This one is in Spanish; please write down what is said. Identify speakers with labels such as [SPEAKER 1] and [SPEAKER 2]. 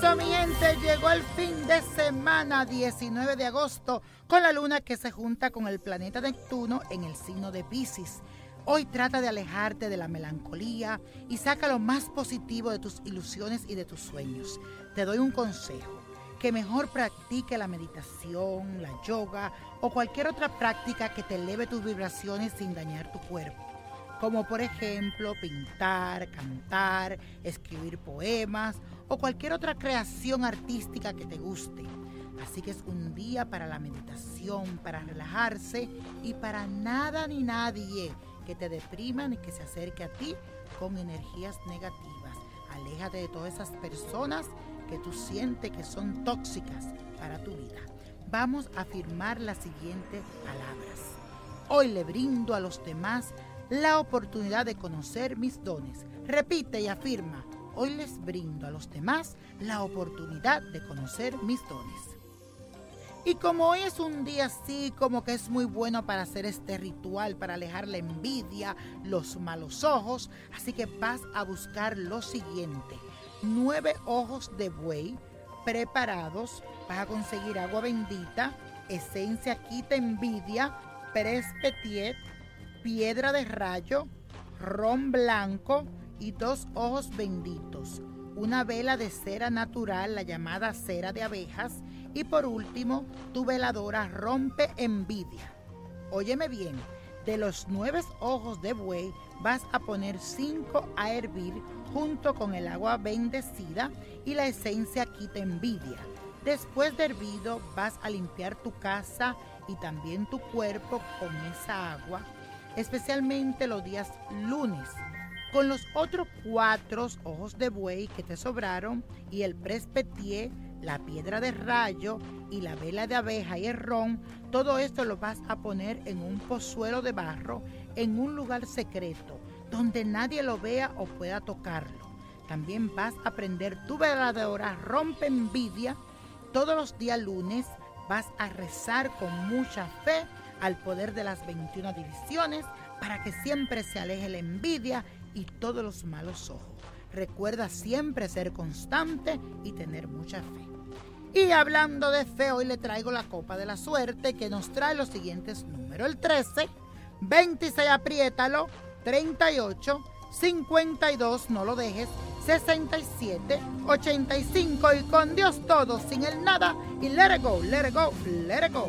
[SPEAKER 1] gente, llegó el fin de semana 19 de agosto con la luna que se junta con el planeta Neptuno en el signo de Pisces. Hoy trata de alejarte de la melancolía y saca lo más positivo de tus ilusiones y de tus sueños. Te doy un consejo, que mejor practique la meditación, la yoga o cualquier otra práctica que te eleve tus vibraciones sin dañar tu cuerpo como por ejemplo pintar, cantar, escribir poemas o cualquier otra creación artística que te guste. Así que es un día para la meditación, para relajarse y para nada ni nadie que te deprima ni que se acerque a ti con energías negativas. Aléjate de todas esas personas que tú sientes que son tóxicas para tu vida. Vamos a afirmar las siguientes palabras. Hoy le brindo a los demás la oportunidad de conocer mis dones. Repite y afirma, hoy les brindo a los demás la oportunidad de conocer mis dones. Y como hoy es un día así, como que es muy bueno para hacer este ritual, para alejar la envidia, los malos ojos, así que vas a buscar lo siguiente. Nueve ojos de buey preparados, vas a conseguir agua bendita, esencia quita envidia, petit, piedra de rayo, ron blanco y dos ojos benditos, una vela de cera natural, la llamada cera de abejas, y por último, tu veladora rompe envidia. Óyeme bien, de los nueve ojos de buey vas a poner cinco a hervir junto con el agua bendecida y la esencia quita envidia. Después de hervido vas a limpiar tu casa y también tu cuerpo con esa agua especialmente los días lunes. Con los otros cuatro ojos de buey que te sobraron y el prespetié, la piedra de rayo y la vela de abeja y el ron, todo esto lo vas a poner en un pozuelo de barro en un lugar secreto donde nadie lo vea o pueda tocarlo. También vas a prender tu veladora rompe envidia. Todos los días lunes vas a rezar con mucha fe al poder de las 21 divisiones para que siempre se aleje la envidia y todos los malos ojos. Recuerda siempre ser constante y tener mucha fe. Y hablando de fe, hoy le traigo la copa de la suerte que nos trae los siguientes números. El 13, 26, apriétalo, 38, 52, no lo dejes, 67, 85 y con Dios todo, sin el nada y let it go, let it go, let it go.